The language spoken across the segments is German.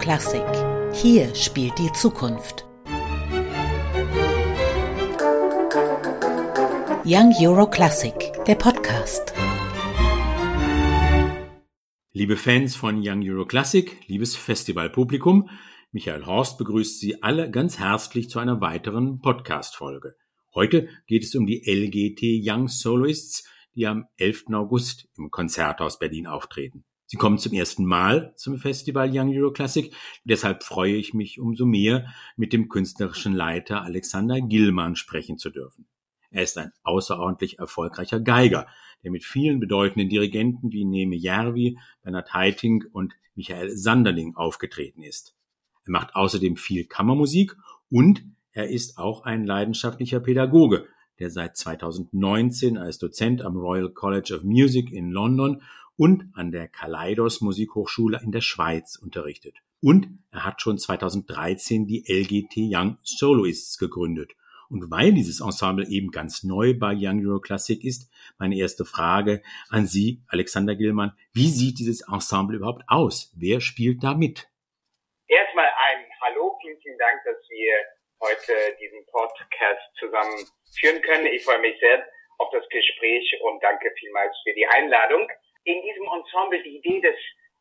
Classic. Hier spielt die Zukunft. Young Euro Classic, der Podcast. Liebe Fans von Young Euro Classic, liebes Festivalpublikum, Michael Horst begrüßt Sie alle ganz herzlich zu einer weiteren Podcast-Folge. Heute geht es um die LGT Young Soloists, die am 11. August im Konzerthaus Berlin auftreten. Sie kommen zum ersten Mal zum Festival Young Euro Classic. Deshalb freue ich mich umso mehr, mit dem künstlerischen Leiter Alexander Gillmann sprechen zu dürfen. Er ist ein außerordentlich erfolgreicher Geiger, der mit vielen bedeutenden Dirigenten wie Neme Järvi, Bernhard Heiting und Michael Sanderling aufgetreten ist. Er macht außerdem viel Kammermusik und er ist auch ein leidenschaftlicher Pädagoge, der seit 2019 als Dozent am Royal College of Music in London und an der Kaleidos Musikhochschule in der Schweiz unterrichtet. Und er hat schon 2013 die LGT Young Soloists gegründet. Und weil dieses Ensemble eben ganz neu bei Young Euro Classic ist, meine erste Frage an Sie, Alexander Gillmann. Wie sieht dieses Ensemble überhaupt aus? Wer spielt da mit? Erstmal ein Hallo, vielen, vielen Dank, dass wir heute diesen Podcast zusammen führen können. Ich freue mich sehr auf das Gespräch und danke vielmals für die Einladung in diesem Ensemble, die Idee des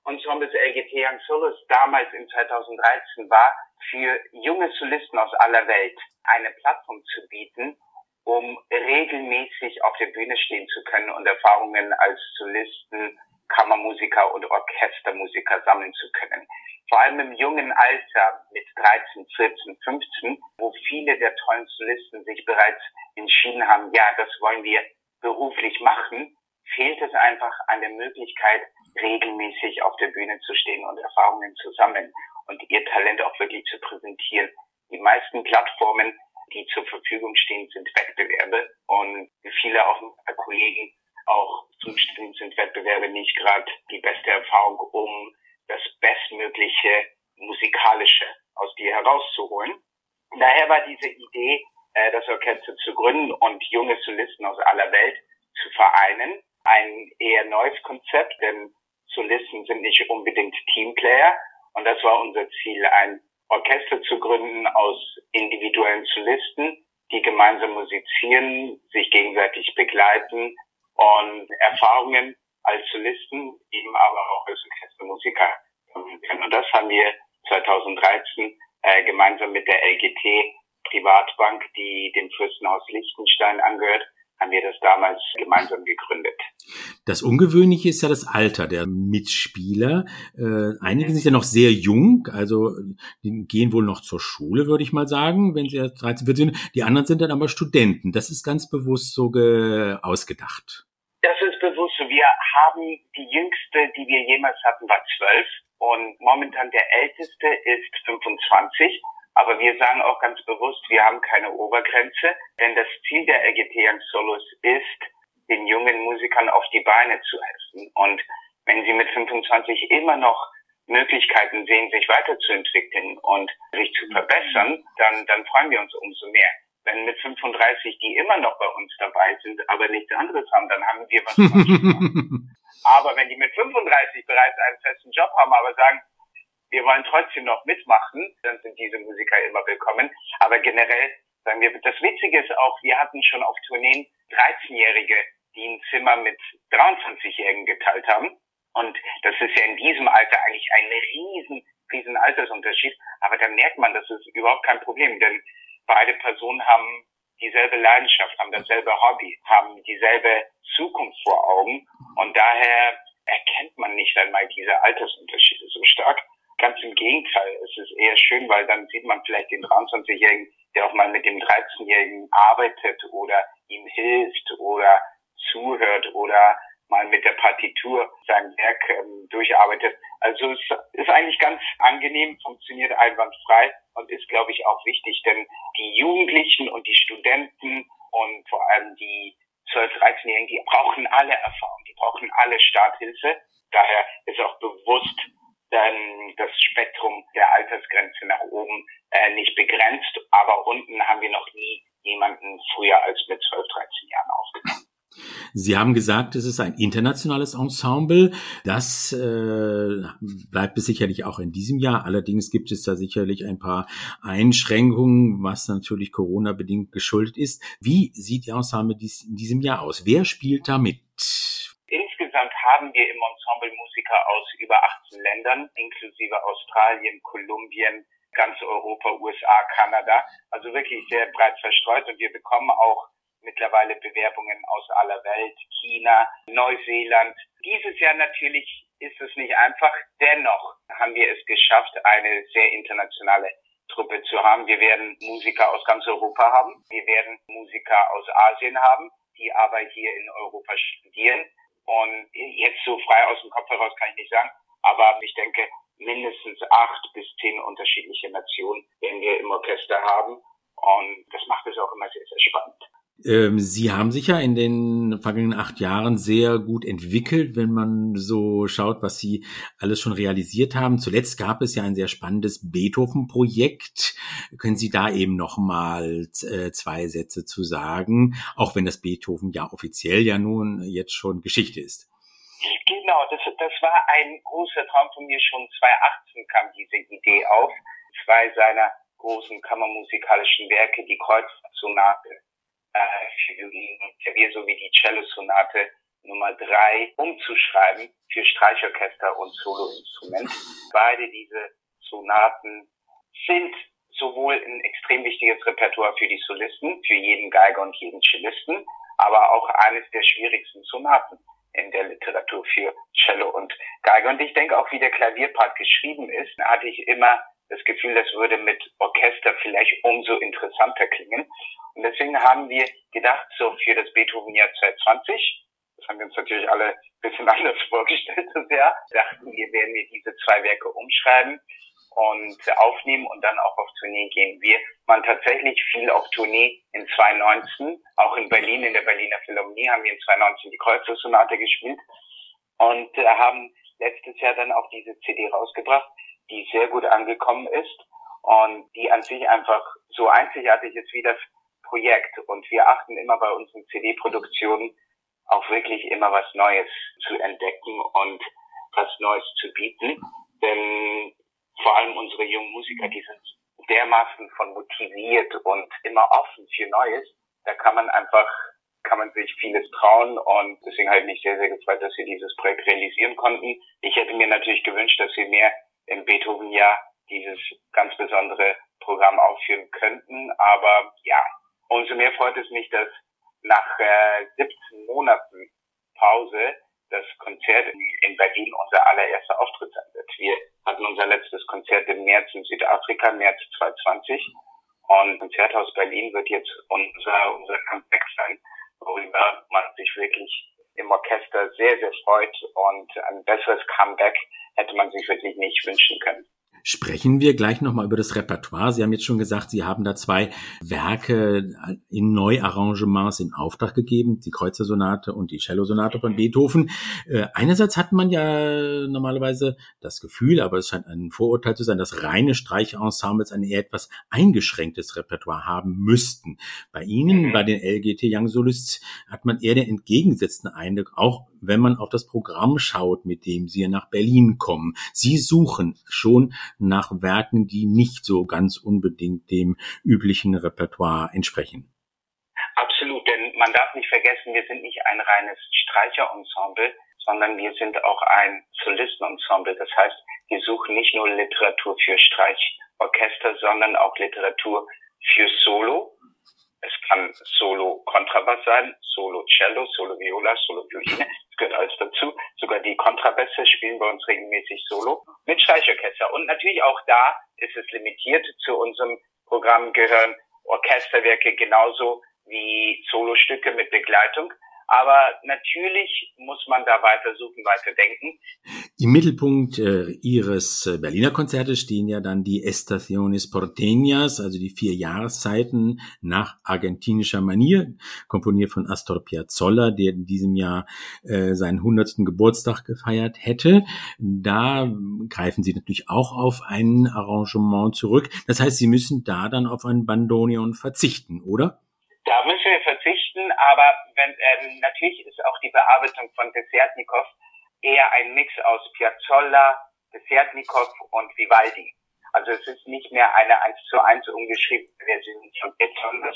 Ensembles LGT Young Solos damals in 2013 war, für junge Solisten aus aller Welt eine Plattform zu bieten, um regelmäßig auf der Bühne stehen zu können und Erfahrungen als Solisten, Kammermusiker und Orchestermusiker sammeln zu können. Vor allem im jungen Alter mit 13, 14, 15, wo viele der tollen Solisten sich bereits entschieden haben, ja, das wollen wir beruflich machen, fehlt es einfach an der Möglichkeit, regelmäßig auf der Bühne zu stehen und Erfahrungen zu sammeln und ihr Talent auch wirklich zu präsentieren. Die meisten Plattformen, die zur Verfügung stehen, sind Wettbewerbe und viele auch Kollegen auch zustimmen, sind Wettbewerbe nicht gerade die beste Erfahrung, um das bestmögliche musikalische aus dir herauszuholen. Daher war diese Idee, äh, das Orchester zu gründen und junge Solisten aus aller Welt zu vereinen ein eher neues Konzept, denn Solisten sind nicht unbedingt Teamplayer. Und das war unser Ziel, ein Orchester zu gründen aus individuellen Solisten, die gemeinsam musizieren, sich gegenseitig begleiten und Erfahrungen als Solisten, eben aber auch als Orchestermusiker. Und das haben wir 2013 äh, gemeinsam mit der LGT Privatbank, die dem Fürstenhaus Liechtenstein angehört, haben wir das damals gemeinsam gegründet. Das Ungewöhnliche ist ja das Alter der Mitspieler. Äh, einige sind ja noch sehr jung, also die gehen wohl noch zur Schule, würde ich mal sagen, wenn sie 13, 14 sind. Die anderen sind dann aber Studenten. Das ist ganz bewusst so ausgedacht. Das ist bewusst so. Wir haben die jüngste, die wir jemals hatten, war zwölf und momentan der älteste ist 25 aber wir sagen auch ganz bewusst, wir haben keine Obergrenze, denn das Ziel der LGT Solos ist, den jungen Musikern auf die Beine zu helfen. Und wenn sie mit 25 immer noch Möglichkeiten sehen, sich weiterzuentwickeln und sich zu verbessern, dann, dann freuen wir uns umso mehr. Wenn mit 35 die immer noch bei uns dabei sind, aber nichts anderes haben, dann haben wir was Aber wenn die mit 35 bereits einen festen Job haben, aber sagen, wir wollen trotzdem noch mitmachen, dann sind diese Musiker immer willkommen. Aber generell sagen wir, das Witzige ist auch, wir hatten schon auf Tourneen 13-Jährige, die ein Zimmer mit 23-Jährigen geteilt haben. Und das ist ja in diesem Alter eigentlich ein riesen, riesen Altersunterschied. Aber da merkt man, das ist überhaupt kein Problem, denn beide Personen haben dieselbe Leidenschaft, haben dasselbe Hobby, haben dieselbe Zukunft vor Augen. Und daher erkennt man nicht einmal diese Altersunterschiede so stark. Ganz im Gegenteil, es ist eher schön, weil dann sieht man vielleicht den 23-Jährigen, der auch mal mit dem 13-Jährigen arbeitet oder ihm hilft oder zuhört oder mal mit der Partitur sein Werk ähm, durcharbeitet. Also es ist eigentlich ganz angenehm, funktioniert einwandfrei und ist, glaube ich, auch wichtig, denn die Jugendlichen und die Studenten und vor allem die 12-, 13-Jährigen, die brauchen alle Erfahrung, die brauchen alle Starthilfe. Daher ist auch bewusst dann das Spektrum der Altersgrenze nach oben äh, nicht begrenzt, aber unten haben wir noch nie jemanden früher als mit 12, 13 Jahren aufgenommen. Sie haben gesagt, es ist ein internationales Ensemble. Das äh, bleibt es sicherlich auch in diesem Jahr. Allerdings gibt es da sicherlich ein paar Einschränkungen, was natürlich Corona-bedingt geschuldet ist. Wie sieht Ihr Ensemble dies, in diesem Jahr aus? Wer spielt da mit? Insgesamt haben wir im Ensemble Musiker aus über 18 Ländern, inklusive Australien, Kolumbien, ganz Europa, USA, Kanada. Also wirklich sehr breit verstreut und wir bekommen auch mittlerweile Bewerbungen aus aller Welt, China, Neuseeland. Dieses Jahr natürlich ist es nicht einfach. Dennoch haben wir es geschafft, eine sehr internationale Truppe zu haben. Wir werden Musiker aus ganz Europa haben. Wir werden Musiker aus Asien haben, die aber hier in Europa studieren. Und jetzt so frei aus dem Kopf heraus kann ich nicht sagen. Aber ich denke, mindestens acht bis zehn unterschiedliche Nationen werden wir im Orchester haben. Und das macht es auch immer sehr, sehr spannend. Ähm, Sie haben sich ja in den vergangenen acht Jahren sehr gut entwickelt, wenn man so schaut, was Sie alles schon realisiert haben. Zuletzt gab es ja ein sehr spannendes Beethoven-Projekt. Können Sie da eben noch mal äh, zwei Sätze zu sagen, auch wenn das Beethoven ja offiziell ja nun jetzt schon Geschichte ist? Genau, das, das war ein großer Traum von mir. Schon 2018 kam diese Idee auf. Zwei seiner großen kammermusikalischen Werke, die Kreuzsonate äh, für Violin und Klavier sowie die Cello-Sonate Nummer drei umzuschreiben für Streichorchester und Soloinstrument. Beide diese Sonaten sind sowohl ein extrem wichtiges Repertoire für die Solisten, für jeden Geiger und jeden Cellisten, aber auch eines der schwierigsten Sonaten in der Literatur für Cello und Geige. Und ich denke auch, wie der Klavierpart geschrieben ist, hatte ich immer das Gefühl, das würde mit Orchester vielleicht umso interessanter klingen. Und deswegen haben wir gedacht, so für das Beethoven-Jahr 2020, das haben wir uns natürlich alle ein bisschen anders vorgestellt das Jahr, dachten wir, werden wir diese zwei Werke umschreiben und aufnehmen und dann auch auf Tournee gehen. Wir waren tatsächlich viel auf Tournee in 2019, auch in Berlin, in der Berliner Philharmonie haben wir in 2019 die Kreuzersonate gespielt und äh, haben letztes Jahr dann auch diese CD rausgebracht die sehr gut angekommen ist und die an sich einfach so einzigartig ist wie das Projekt. Und wir achten immer bei unseren CD-Produktionen auch wirklich immer was Neues zu entdecken und was Neues zu bieten. Denn vor allem unsere jungen Musiker, die sind dermaßen von motiviert und immer offen für Neues. Da kann man einfach, kann man sich vieles trauen und deswegen ich mich sehr, sehr gefreut, dass wir dieses Projekt realisieren konnten. Ich hätte mir natürlich gewünscht, dass wir mehr im Beethoven-Jahr dieses ganz besondere Programm aufführen könnten. Aber ja, umso mehr freut es mich, dass nach äh, 17 Monaten Pause das Konzert in, in Berlin unser allererster Auftritt sein wird. Wir hatten unser letztes Konzert im März in Südafrika, März 2020. Und Konzerthaus Berlin wird jetzt unser, unser Comeback sein, worüber man sich wirklich im Orchester sehr, sehr freut und ein besseres Comeback hätte man sich wirklich nicht wünschen können. Sprechen wir gleich nochmal über das Repertoire. Sie haben jetzt schon gesagt, Sie haben da zwei Werke in Neuarrangements in Auftrag gegeben, die Kreuzersonate und die Cellosonate von Beethoven. Äh, einerseits hat man ja normalerweise das Gefühl, aber es scheint ein Vorurteil zu sein, dass reine Streichensembles ein eher etwas eingeschränktes Repertoire haben müssten. Bei Ihnen, mhm. bei den LGT Young Solists, hat man eher den entgegengesetzten Eindruck, auch wenn man auf das Programm schaut, mit dem Sie nach Berlin kommen. Sie suchen schon nach Werken, die nicht so ganz unbedingt dem üblichen Repertoire entsprechen. Absolut, denn man darf nicht vergessen, wir sind nicht ein reines Streicherensemble, sondern wir sind auch ein Solistenensemble. Das heißt, wir suchen nicht nur Literatur für Streichorchester, sondern auch Literatur für Solo. Es kann Solo Kontrabass sein, Solo Cello, Solo Viola, Solo Violine gehört alles dazu. Sogar die Kontrabässe spielen bei uns regelmäßig Solo mit Streichorchester. Und natürlich auch da ist es limitiert. Zu unserem Programm gehören Orchesterwerke genauso wie Solostücke mit Begleitung. Aber natürlich muss man da weiter suchen, weiter denken. Im Mittelpunkt äh, Ihres äh, Berliner Konzertes stehen ja dann die Estaciones Porteñas, also die vier Jahreszeiten nach argentinischer Manier, komponiert von Astor Piazzolla, der in diesem Jahr äh, seinen hundertsten Geburtstag gefeiert hätte. Da greifen Sie natürlich auch auf ein Arrangement zurück. Das heißt, Sie müssen da dann auf ein Bandoneon verzichten, oder? Da müssen wir verzichten, aber wenn, ähm, natürlich ist auch die Bearbeitung von Desertnikov eher ein Mix aus Piazzolla, Desertnikov und Vivaldi. Also es ist nicht mehr eine eins zu eins umgeschriebene Version von Piazzolla,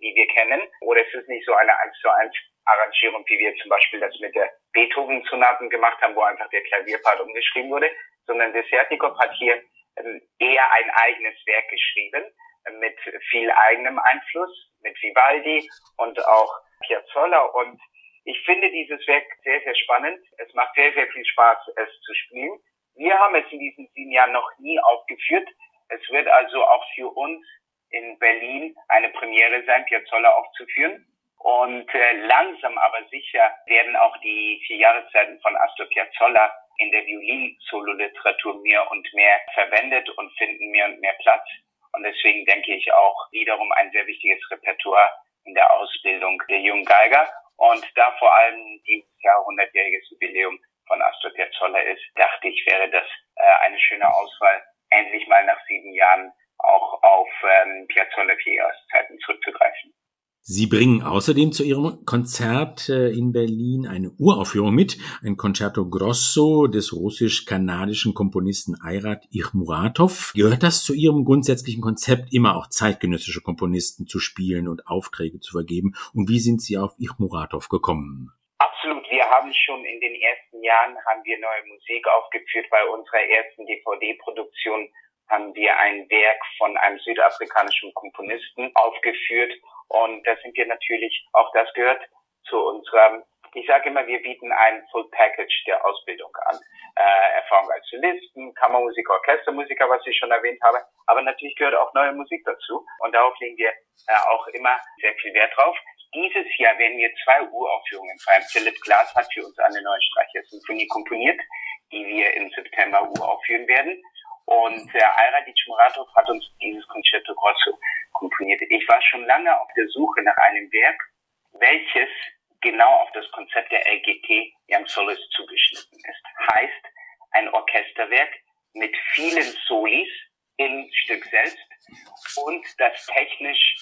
die wir kennen, oder es ist nicht so eine eins zu eins Arrangierung, wie wir zum Beispiel das mit der Beethoven-Sonaten gemacht haben, wo einfach der Klavierpart umgeschrieben wurde, sondern Desertnikov hat hier ähm, eher ein eigenes Werk geschrieben, mit viel eigenem Einfluss, mit Vivaldi und auch Piazzolla und ich finde dieses Werk sehr, sehr spannend. Es macht sehr, sehr viel Spaß, es zu spielen. Wir haben es in diesen sieben Jahren noch nie aufgeführt. Es wird also auch für uns in Berlin eine Premiere sein, Piazzolla aufzuführen. Und äh, langsam aber sicher werden auch die vier Jahreszeiten von Astor Piazzolla in der Violin-Solo-Literatur mehr und mehr verwendet und finden mehr und mehr Platz. Und deswegen denke ich auch wiederum ein sehr wichtiges Repertoire in der Ausbildung der jungen Geiger. Und da vor allem dieses Jahr 100-jähriges Jubiläum von Astor Piazzolla ist, dachte ich, wäre das äh, eine schöne Auswahl, endlich mal nach sieben Jahren auch auf ähm, Piazzolla vier Jahreszeiten zurückzugreifen. Sie bringen außerdem zu Ihrem Konzert äh, in Berlin eine Uraufführung mit, ein Concerto Grosso des russisch-kanadischen Komponisten Ayrat Ichmuratov. Gehört das zu Ihrem grundsätzlichen Konzept, immer auch zeitgenössische Komponisten zu spielen und Aufträge zu vergeben? Und wie sind Sie auf Ichmuratov gekommen? Absolut. Wir haben schon in den ersten Jahren haben wir neue Musik aufgeführt bei unserer ersten DVD-Produktion haben wir ein Werk von einem südafrikanischen Komponisten aufgeführt und da sind wir natürlich, auch das gehört zu unserem, ich sage immer, wir bieten ein Full Package der Ausbildung an. Äh, Erfahrung als Solisten, Kammermusiker, Orchestermusiker, was ich schon erwähnt habe, aber natürlich gehört auch neue Musik dazu und darauf legen wir äh, auch immer sehr viel Wert drauf. Dieses Jahr werden wir zwei Uraufführungen feiern. Philipp Glass hat für uns eine neue Streichersymphonie komponiert, die wir im September uraufführen werden. Und der Ayraditsch Muratov hat uns dieses Concerto Grosso komponiert. Ich war schon lange auf der Suche nach einem Werk, welches genau auf das Konzept der LGT Young Solis zugeschnitten ist. Heißt, ein Orchesterwerk mit vielen Solis im Stück selbst und das technisch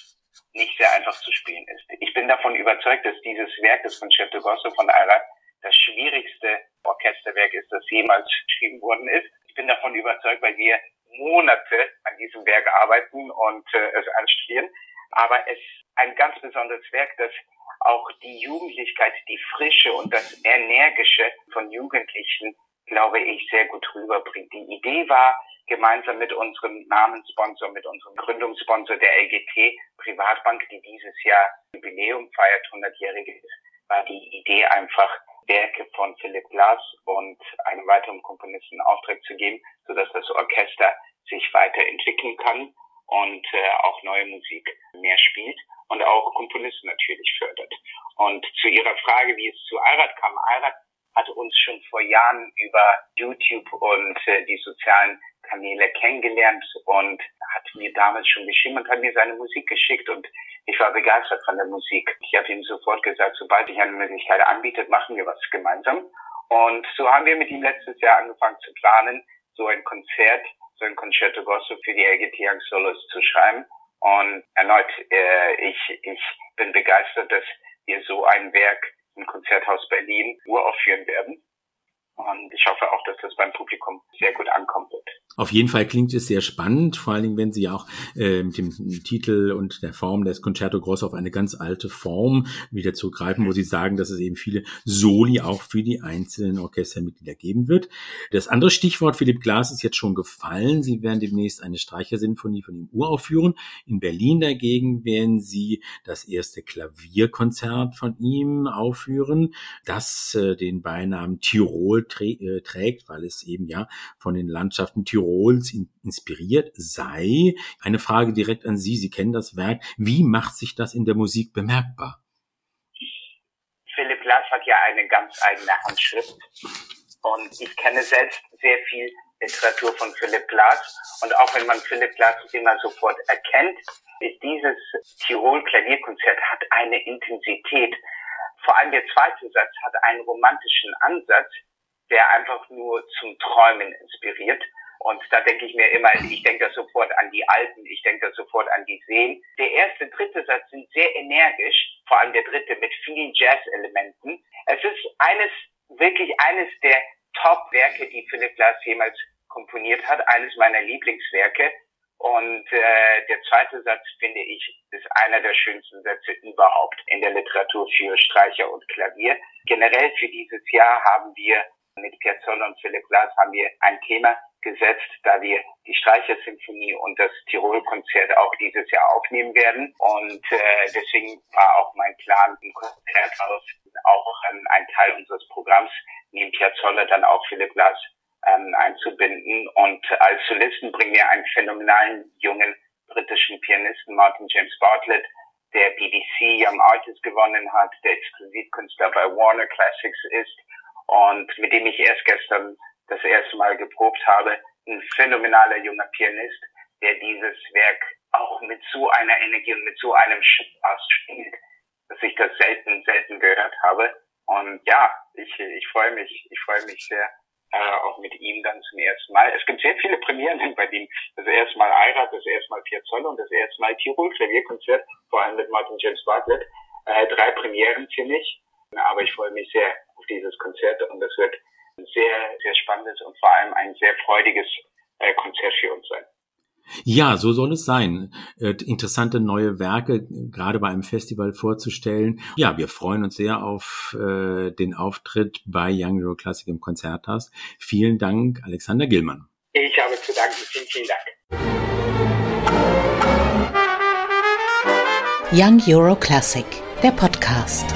nicht sehr einfach zu spielen ist. Ich bin davon überzeugt, dass dieses Werk, das Concerto Grosso von Ayrat, das schwierigste Orchesterwerk ist, das jemals geschrieben worden ist bin davon überzeugt, weil wir Monate an diesem Werk arbeiten und äh, es anstudieren. Aber es ist ein ganz besonderes Werk, das auch die Jugendlichkeit, die Frische und das Energische von Jugendlichen, glaube ich, sehr gut rüberbringt. Die Idee war, gemeinsam mit unserem Namenssponsor, mit unserem Gründungssponsor der LGT Privatbank, die dieses Jahr Jubiläum feiert, 100-jähriges, war die Idee einfach, Werke von Philipp Glass und einem weiteren Komponisten Auftrag zu geben, sodass das Orchester sich weiterentwickeln kann und äh, auch neue Musik mehr spielt und auch Komponisten natürlich fördert. Und zu Ihrer Frage, wie es zu Ayrat kam. Ayrat hat uns schon vor Jahren über YouTube und äh, die sozialen Kanäle kennengelernt und hat mir damals schon geschrieben und hat mir seine Musik geschickt und ich war begeistert von der Musik. Ich habe ihm sofort gesagt, sobald ich eine Möglichkeit anbietet, machen wir was gemeinsam. Und so haben wir mit ihm letztes Jahr angefangen zu planen, so ein Konzert, so ein Concerto Grosso für die LGT Young Solos zu schreiben. Und erneut, äh, ich, ich bin begeistert, dass wir so ein Werk im Konzerthaus Berlin uraufführen werden. Und ich hoffe auch, dass das beim Publikum sehr gut ankommen wird. Auf jeden Fall klingt es sehr spannend, vor allen Dingen, wenn Sie auch äh, mit dem Titel und der Form des Concerto Grosso auf eine ganz alte Form wieder zugreifen, wo Sie sagen, dass es eben viele Soli auch für die einzelnen Orchestermitglieder geben wird. Das andere Stichwort Philipp Glass ist jetzt schon gefallen. Sie werden demnächst eine Streichersinfonie von ihm uraufführen. In Berlin dagegen werden Sie das erste Klavierkonzert von ihm aufführen, das äh, den Beinamen Tirol äh, trägt, weil es eben ja von den Landschaften Tirols in, inspiriert sei. Eine Frage direkt an Sie. Sie kennen das Werk. Wie macht sich das in der Musik bemerkbar? Philipp Glass hat ja eine ganz eigene Handschrift. Und ich kenne selbst sehr viel Literatur von Philipp Glass. Und auch wenn man Philipp Glass immer sofort erkennt, ist dieses Tirol-Klavierkonzert hat eine Intensität. Vor allem der zweite Satz hat einen romantischen Ansatz, der einfach nur zum Träumen inspiriert. Und da denke ich mir immer, ich denke da sofort an die Alten, ich denke da sofort an die Seen. Der erste, dritte Satz sind sehr energisch, vor allem der dritte mit vielen Jazz-Elementen. Es ist eines, wirklich eines der Top-Werke, die Philip Glass jemals komponiert hat, eines meiner Lieblingswerke. Und äh, der zweite Satz, finde ich, ist einer der schönsten Sätze überhaupt in der Literatur für Streicher und Klavier. Generell für dieses Jahr haben wir mit Piazzolla und Philipp Glass haben wir ein Thema gesetzt, da wir die Streichersymphonie und das Tirol-Konzert auch dieses Jahr aufnehmen werden. Und äh, deswegen war auch mein Plan im Konzerthaus auch ähm, ein Teil unseres Programms, neben Piazzolla dann auch Philipp Glass ähm, einzubinden. Und als Solisten bringen wir einen phänomenalen jungen britischen Pianisten, Martin James Bartlett, der BBC Young Artist gewonnen hat, der Exklusivkünstler bei Warner Classics ist und mit dem ich erst gestern das erste Mal geprobt habe. Ein phänomenaler junger Pianist, der dieses Werk auch mit so einer Energie und mit so einem Spaß spielt, dass ich das selten, selten gehört habe. Und ja, ich, ich freue mich, ich freue mich sehr, äh, auch mit ihm dann zum ersten Mal. Es gibt sehr viele Premieren bei ihm. Das erste Mal Eirat, das erste Mal Piazzolla und das erste Mal Tirol Klavierkonzert, vor allem mit Martin James Bartlett. Äh, drei Premieren für mich. Aber ich freue mich sehr dieses Konzert und das wird ein sehr, sehr spannendes und vor allem ein sehr freudiges äh, Konzert für uns sein. Ja, so soll es sein. Äh, interessante neue Werke gerade bei einem Festival vorzustellen. Ja, wir freuen uns sehr auf äh, den Auftritt bei Young Euro Classic im Konzerthaus. Vielen Dank, Alexander Gillmann. Ich habe zu danken. Vielen, vielen Dank. Young Euro Classic, der Podcast.